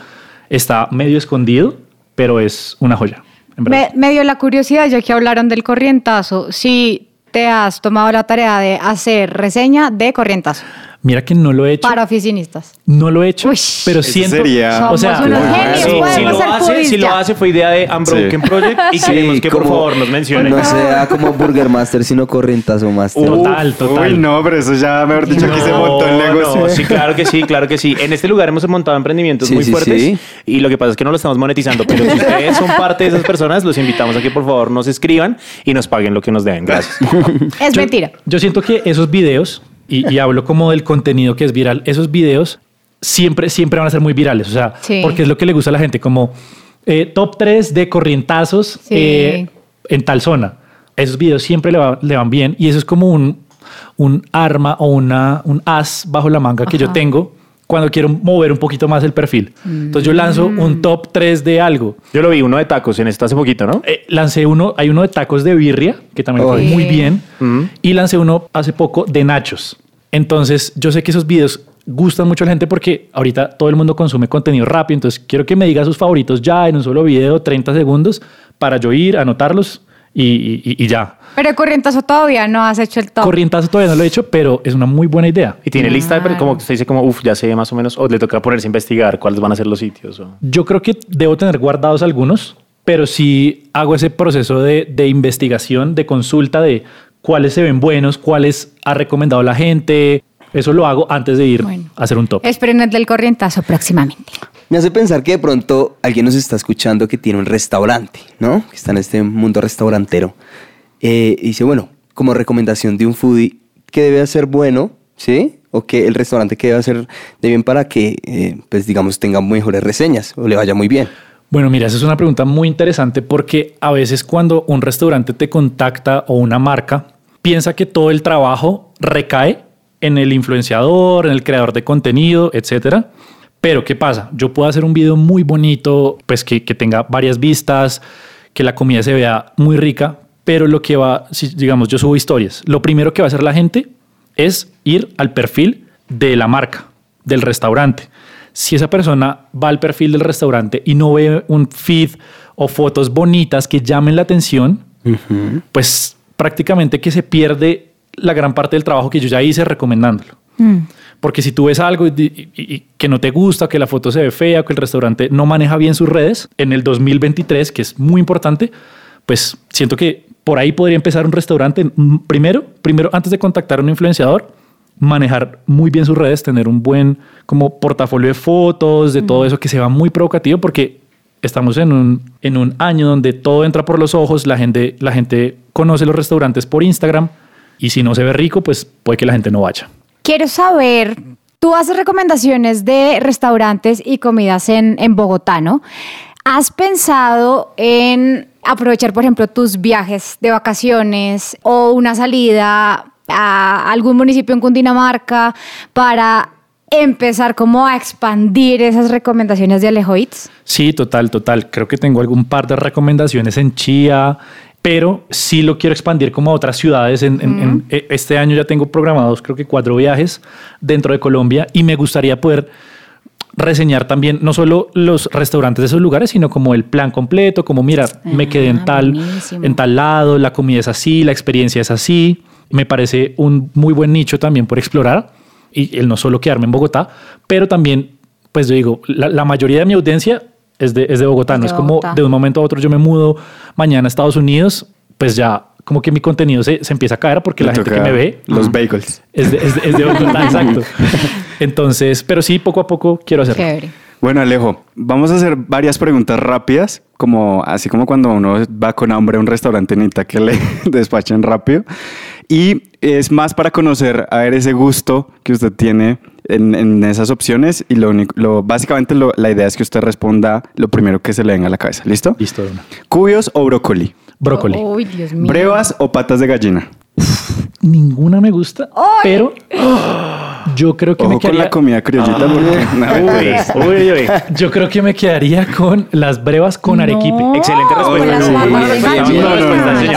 Está medio escondido, pero es una joya.
Me, dio la curiosidad, ya que hablaron del corrientazo, si te has tomado la tarea de hacer reseña de corrientazo.
Mira que no lo he hecho.
Para oficinistas.
No lo he hecho, pero siento...
Sería...
O sea, unos genios,
sí, si, lo hace, si lo hace fue idea de Unbroken sí. Project y sí, queremos que como, por favor nos mencione.
No sea <laughs> como Burger Master, sino Corrientazo Master.
Uh, total, total.
Uy, no, pero eso ya, mejor dicho, no, aquí se montó el negocio.
No, sí, claro que sí, claro que sí. En este lugar hemos montado emprendimientos muy fuertes y lo que pasa es que no lo estamos monetizando, pero si ustedes son parte de esas personas, los invitamos a que por favor nos escriban y nos paguen lo que nos deben. Gracias.
Es mentira.
Yo siento que esos videos y, hablo como del contenido que es viral, esos videos siempre, siempre van a ser muy virales, o sea, porque es lo que le gusta a la gente, como eh, top 3 de corrientazos eh, en tal zona. Esos videos siempre le, le, van bien y eso es como un, un arma o una, un as bajo la manga que yo tengo cuando quiero mover un poquito más el perfil. Entonces yo lanzo un mm. top 3 de algo.
Yo lo vi, uno de tacos en esto hace poquito, ¿no?
Eh, lancé uno, hay uno de tacos de birria, que también fue muy bien, mm. y lancé uno hace poco de nachos. Entonces yo sé que esos videos gustan mucho a la gente porque ahorita todo el mundo consume contenido rápido, entonces quiero que me diga sus favoritos ya en un solo video, 30 segundos, para yo ir, anotarlos y, ya.
Pero Corrientazo todavía no has hecho el top.
Corrientazo todavía no lo he hecho, pero es una muy buena idea.
Y tiene lista, pero como se dice como, uff, ya sé más o menos, o le toca ponerse a investigar cuáles van a ser los sitios.
Yo creo que debo tener guardados algunos, pero sí hago ese proceso de, de investigación, de consulta de cuáles se ven buenos, cuáles ha recomendado la gente. Eso lo hago antes de ir a hacer un top.
Esperen el del corrientazo próximamente.
Me hace pensar que de pronto alguien nos está escuchando que tiene un restaurante, ¿no? Que está en este mundo restaurantero. Eh, y dice, bueno, como recomendación de un foodie, ¿qué debe hacer bueno? ¿Sí? O que el restaurante que debe hacer de bien para que, eh, pues digamos, tenga mejores reseñas o le vaya muy bien.
Bueno, mira, esa es una pregunta muy interesante porque a veces cuando un restaurante te contacta o una marca, piensa que todo el trabajo recae en el influenciador, en el creador de contenido, etcétera. Pero ¿qué pasa? Yo puedo hacer un video muy bonito, pues que, tenga varias vistas, que la comida se vea muy rica, pero lo que va, si digamos, yo subo historias, lo primero que va a hacer la gente es ir al perfil de la marca, del restaurante. Si esa persona va al perfil del restaurante y no ve un feed o fotos bonitas que llamen la atención, pues prácticamente que se pierde la gran parte del trabajo que yo ya hice recomendándolo. Mm. Porque si tú ves algo y, que no te gusta, que la foto se ve fea, que el restaurante no maneja bien sus redes, en el 2023, que es muy importante, pues siento que por ahí podría empezar un restaurante. Primero, primero antes de contactar a un influenciador, manejar muy bien sus redes, tener un buen como portafolio de fotos, de todo eso que se va muy provocativo, porque estamos en un, en un año donde todo entra por los ojos, la gente, la gente conoce los restaurantes por Instagram y si no se ve rico, pues puede que la gente no vaya.
Quiero saber, tú haces recomendaciones de restaurantes y comidas en, en Bogotá, ¿no? ¿Has pensado en aprovechar, por ejemplo, tus viajes de vacaciones o una salida a algún municipio en Cundinamarca para empezar como a expandir esas recomendaciones de Alejo
Sí, total, total. Creo que tengo algún par de recomendaciones en Chía, pero sí lo quiero expandir como a otras ciudades. En, e, este año ya tengo programados creo que cuatro viajes dentro de Colombia y me gustaría poder reseñar también no solo los restaurantes de esos lugares, sino como el plan completo, como mira, me quedé en ah, tal, en tal lado, la comida es así, la experiencia es así. Me parece un muy buen nicho también por explorar y el no solo quedarme en Bogotá, pero también, pues yo digo, la, mayoría de mi audiencia es de, es de Bogotá, no es como de un momento a otro yo me mudo mañana a Estados Unidos, pues ya como que mi contenido se, se empieza a caer porque la gente que me ve...
Los bagels.
Es de, es de, Bogotá, <laughs> exacto. Entonces, pero sí, poco a poco quiero hacerlo.
Bueno, Alejo, vamos a hacer varias preguntas rápidas, como así como cuando uno va con hambre a un restaurante necesita que le <laughs> despachen rápido. Y es más para conocer, a ver ese gusto que usted tiene en, esas opciones y lo, lo básicamente la idea es que usted responda lo primero que se le venga a la cabeza. ¿Listo?
Listo.
¿Cubios o brócoli?
Brócoli.
Dios mío.
¿Brevas o patas de gallina?
ninguna me gusta, pero <laughs> yo creo que me quedaría...
con la comida criollita. <laughs>
Yo creo que me quedaría con las brevas con arequipe.
Excelente respuesta.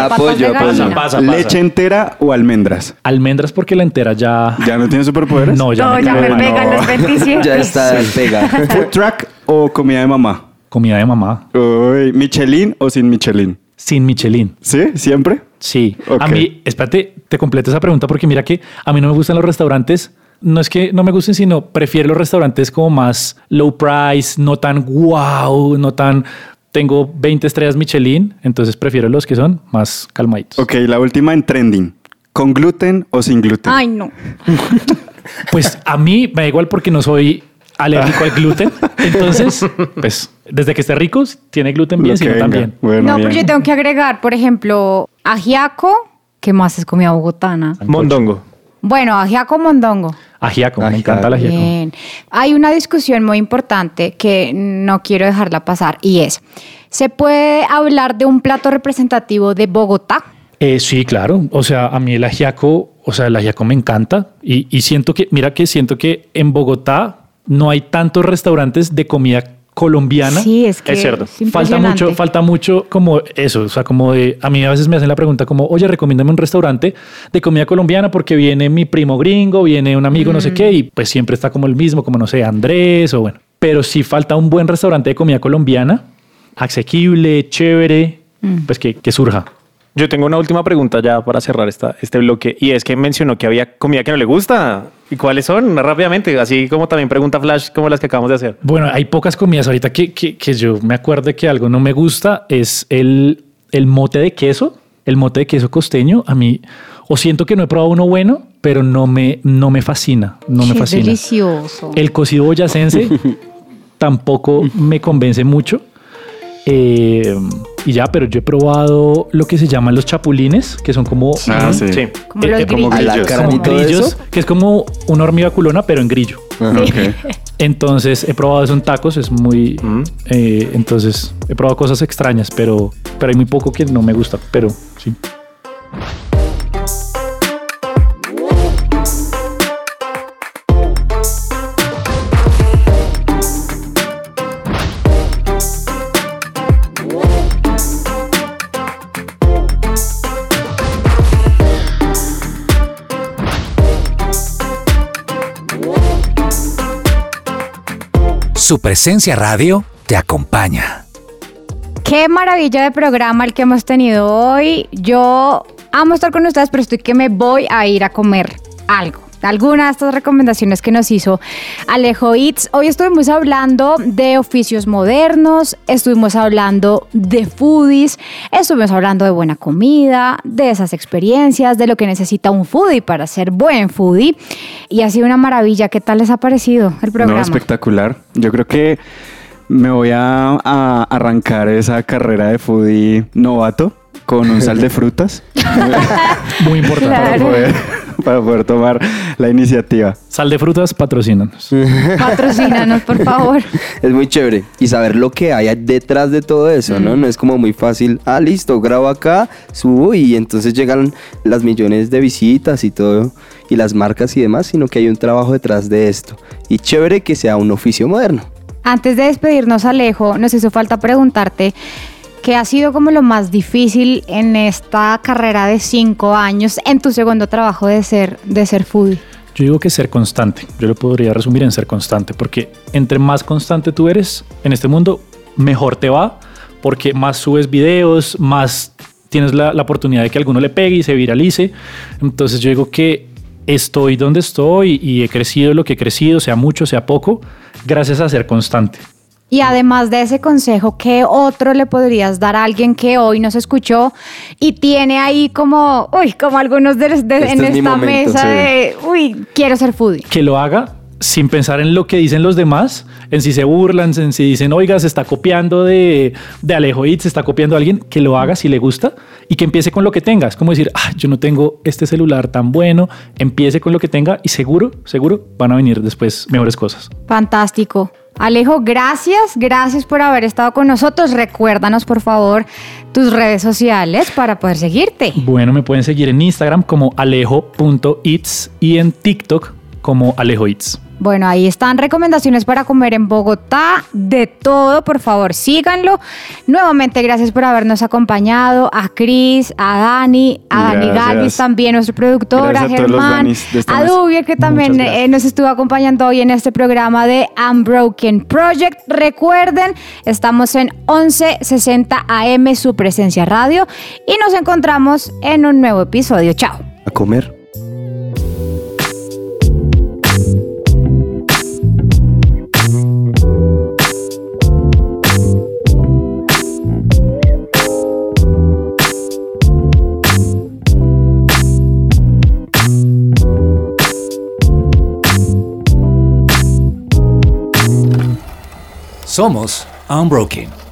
Apoyo, apoyo. ¿Leche entera o almendras?
Almendras porque la entera ya...
¿Ya no tiene superpoderes?
No, ya, me, pegan los <laughs> 27.
Ya está, pega. <laughs>
¿Food truck o comida de mamá?
Comida de mamá.
Uy, ¿Michelin o sin Michelin?
Sin Michelin.
¿Sí? ¿Siempre?
Sí. A mí, espérate, te completo esa pregunta porque mira que a mí no me gustan los restaurantes. No es que no me gusten, sino prefiero los restaurantes como más low price, no tan wow, no tan tengo 20 estrellas Michelin, entonces prefiero los que son más calmaditos.
Ok, la última en trending. ¿Con gluten o sin gluten?
Ay, no. <laughs>
pues a mí me da igual porque no soy alérgico al gluten. Entonces, <laughs> pues desde que esté rico, tiene gluten bien, sino también.
no, pero yo tengo que agregar, por ejemplo, ajiaco. ¿Qué más es comida bogotana?
Mondongo.
Bueno, ajiaco mondongo.
Ajiaco, me encanta el ajiaco. Bien.
Hay una discusión muy importante que no quiero dejarla pasar y es, ¿se puede hablar de un plato representativo de Bogotá?
Eh, sí, claro. O sea, a mí el ajiaco, o sea, el ajiaco me encanta y, y siento que, mira que siento que en Bogotá no hay tantos restaurantes de comida colombiana.
Sí, es que
es cierto. falta mucho, falta mucho como eso, o sea, como de a mí a veces me hacen la pregunta como, "Oye, recomiéndame un restaurante de comida colombiana porque viene mi primo gringo, viene un amigo no sé qué y pues siempre está como el mismo, como no sé, Andrés o bueno, pero si falta un buen restaurante de comida colombiana, asequible, chévere, mm. pues que, que surja.
Yo tengo una última pregunta ya para cerrar esta, este bloque y es que mencionó que había comida que no le gusta. ¿Y cuáles son? Rápidamente, así como también pregunta Flash como las que acabamos de hacer.
Bueno, hay pocas comidas ahorita que, que, que yo me acuerdo que algo no me gusta es el, el mote de queso, el mote de queso costeño. A mí, o siento que no he probado uno bueno, pero no me, no me fascina, no me fascina.
delicioso.
El cocido boyacense <laughs> tampoco me convence mucho. Eh, y ya, pero yo he probado lo que se llaman los chapulines, que son como,
ah, sí.
como, los grillos.
como grillos, que es como una hormiga culona, pero en grillo. <laughs> Entonces he probado eso en tacos, es muy... Eh, entonces he probado cosas extrañas, pero, pero hay muy poco que no me gusta, pero sí.
Su presencia radio te acompaña.
Qué maravilla de programa el que hemos tenido hoy. Yo amo estar con ustedes, pero estoy que me voy a ir a comer algo algunas de estas recomendaciones que nos hizo Alejo Itz. Hoy estuvimos hablando de oficios modernos, estuvimos hablando de foodies, estuvimos hablando de buena comida, de esas experiencias, de lo que necesita un foodie para ser buen foodie. Y ha sido una maravilla. ¿Qué tal les ha parecido el programa?
espectacular. Yo creo que me voy a, arrancar esa carrera de foodie novato con un sal de frutas. <laughs>
Muy importante
para poder <laughs> tomar la iniciativa.
Sal de frutas, patrocínanos. <laughs>
patrocínanos, por favor.
Es muy chévere. Y saber lo que hay detrás de todo eso, ¿no? Mm. No es como muy fácil. Ah, listo, grabo acá, subo y entonces llegan las millones de visitas y todo, y las marcas y demás, sino que hay un trabajo detrás de esto. Y chévere que sea un oficio moderno.
Antes de despedirnos, Alejo, nos hizo falta preguntarte ¿Qué ha sido como lo más difícil en esta carrera de cinco años en tu segundo trabajo de ser, de ser foodie?
Yo digo que ser constante. Yo lo podría resumir en ser constante, porque entre más constante tú eres en este mundo, mejor te va, porque más subes videos, más tienes la, la oportunidad de que alguno le pegue y se viralice. Entonces yo digo que estoy donde estoy y he crecido lo que he crecido, sea mucho, sea poco, gracias a ser constante.
Y además de ese consejo, ¿qué otro le podrías dar a alguien que hoy nos escuchó y tiene ahí como, uy, como algunos de, este en esta mesa de, uy, quiero ser foodie?
Que lo haga sin pensar en lo que dicen los demás, en si se burlan, en si dicen, oiga, se está copiando de, de Alejo It, se está copiando a alguien, que lo haga si le gusta y que empiece con lo que tenga. Es como decir, ah, yo no tengo este celular tan bueno, empiece con lo que tenga y seguro, seguro van a venir después mejores cosas.
Fantástico. Alejo, gracias, gracias por haber estado con nosotros. Recuérdanos, por favor, tus redes sociales para poder seguirte.
Bueno, me pueden seguir en Instagram como alejo.its y en TikTok como alejoits.
Bueno, ahí están recomendaciones para comer en Bogotá, de todo, por favor, síganlo. Nuevamente, gracias por habernos acompañado, a Cris, a Dani, a Dani Galvis también, nuestro productor, a, Germán, a Dubie, que también eh, nos estuvo acompañando hoy en este programa de Unbroken Project. Recuerden, estamos en 1160 AM, su presencia radio, y nos encontramos en un nuevo episodio. Chao.
A comer.
Somos Unbroken.